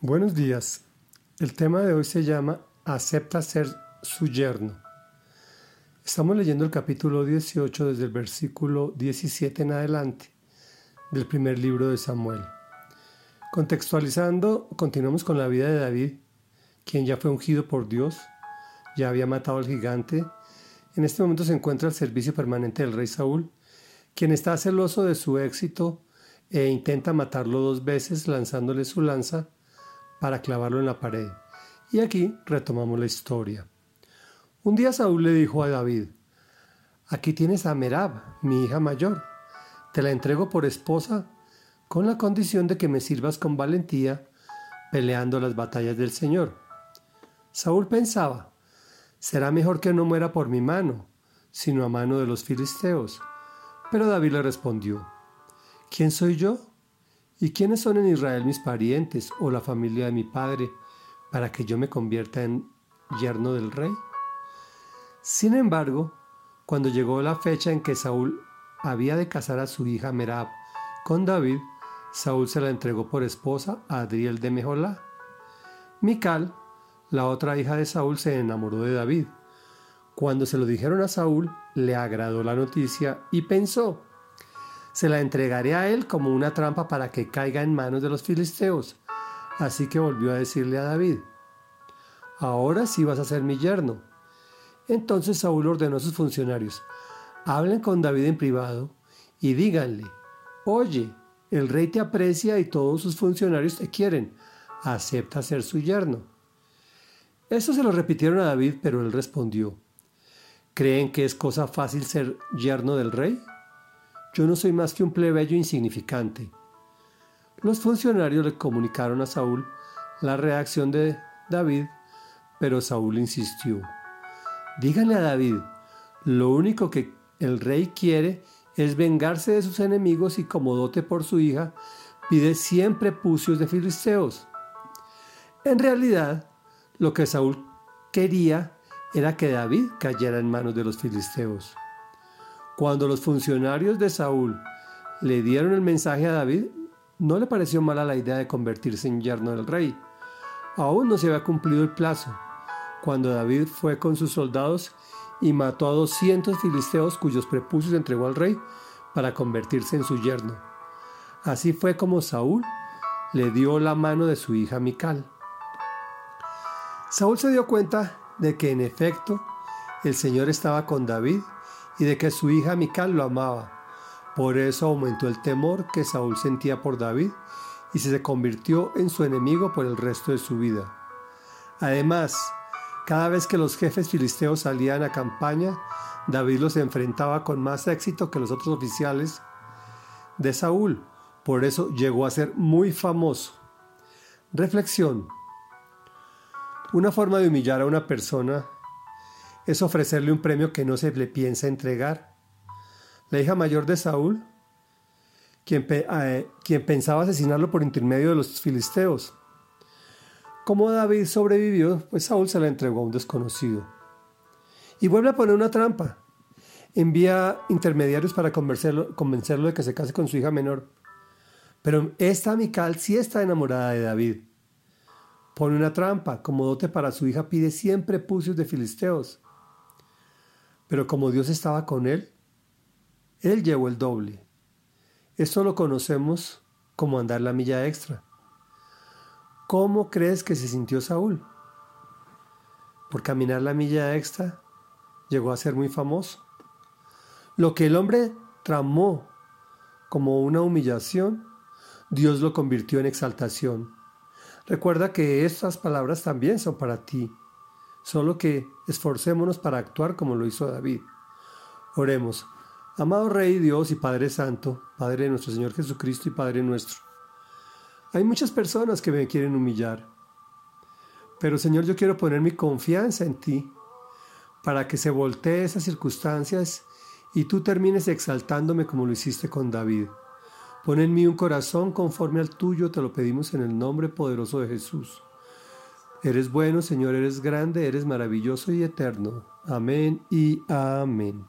Buenos días. El tema de hoy se llama Acepta ser su yerno. Estamos leyendo el capítulo 18 desde el versículo 17 en adelante del primer libro de Samuel. Contextualizando, continuamos con la vida de David, quien ya fue ungido por Dios, ya había matado al gigante. En este momento se encuentra al servicio permanente del rey Saúl, quien está celoso de su éxito e intenta matarlo dos veces lanzándole su lanza para clavarlo en la pared. Y aquí retomamos la historia. Un día Saúl le dijo a David, aquí tienes a Merab, mi hija mayor, te la entrego por esposa con la condición de que me sirvas con valentía peleando las batallas del Señor. Saúl pensaba, será mejor que no muera por mi mano, sino a mano de los filisteos. Pero David le respondió, ¿quién soy yo? ¿Y quiénes son en Israel mis parientes o la familia de mi padre para que yo me convierta en yerno del rey? Sin embargo, cuando llegó la fecha en que Saúl había de casar a su hija Merab con David, Saúl se la entregó por esposa a Adriel de Mejolá. Mical, la otra hija de Saúl, se enamoró de David. Cuando se lo dijeron a Saúl, le agradó la noticia y pensó, se la entregaré a él como una trampa para que caiga en manos de los filisteos. Así que volvió a decirle a David, ahora sí vas a ser mi yerno. Entonces Saúl ordenó a sus funcionarios, hablen con David en privado y díganle, oye, el rey te aprecia y todos sus funcionarios te quieren, acepta ser su yerno. Eso se lo repitieron a David, pero él respondió, ¿creen que es cosa fácil ser yerno del rey? Yo no soy más que un plebeyo insignificante. Los funcionarios le comunicaron a Saúl la reacción de David, pero Saúl insistió. Díganle a David, lo único que el rey quiere es vengarse de sus enemigos y como dote por su hija, pide siempre pucios de filisteos. En realidad, lo que Saúl quería era que David cayera en manos de los filisteos. Cuando los funcionarios de Saúl le dieron el mensaje a David, no le pareció mala la idea de convertirse en yerno del rey. Aún no se había cumplido el plazo, cuando David fue con sus soldados y mató a 200 filisteos cuyos prepucios entregó al rey para convertirse en su yerno. Así fue como Saúl le dio la mano de su hija Mical. Saúl se dio cuenta de que en efecto el Señor estaba con David y de que su hija Mical lo amaba. Por eso aumentó el temor que Saúl sentía por David y se convirtió en su enemigo por el resto de su vida. Además, cada vez que los jefes filisteos salían a campaña, David los enfrentaba con más éxito que los otros oficiales de Saúl. Por eso llegó a ser muy famoso. Reflexión. Una forma de humillar a una persona es ofrecerle un premio que no se le piensa entregar. La hija mayor de Saúl, quien, eh, quien pensaba asesinarlo por intermedio de los filisteos. Como David sobrevivió, pues Saúl se la entregó a un desconocido. Y vuelve a poner una trampa. Envía intermediarios para convencerlo, convencerlo de que se case con su hija menor. Pero esta Mical sí está enamorada de David. Pone una trampa, como dote para su hija pide siempre pucios de filisteos. Pero como Dios estaba con él, él llevó el doble. Esto lo conocemos como andar la milla extra. ¿Cómo crees que se sintió Saúl? Por caminar la milla extra llegó a ser muy famoso. Lo que el hombre tramó como una humillación, Dios lo convirtió en exaltación. Recuerda que estas palabras también son para ti solo que esforcémonos para actuar como lo hizo David. Oremos. Amado Rey Dios y Padre Santo, Padre de nuestro Señor Jesucristo y Padre nuestro. Hay muchas personas que me quieren humillar, pero Señor yo quiero poner mi confianza en ti para que se voltee esas circunstancias y tú termines exaltándome como lo hiciste con David. Pon en mí un corazón conforme al tuyo, te lo pedimos en el nombre poderoso de Jesús. Eres bueno, Señor, eres grande, eres maravilloso y eterno. Amén y amén.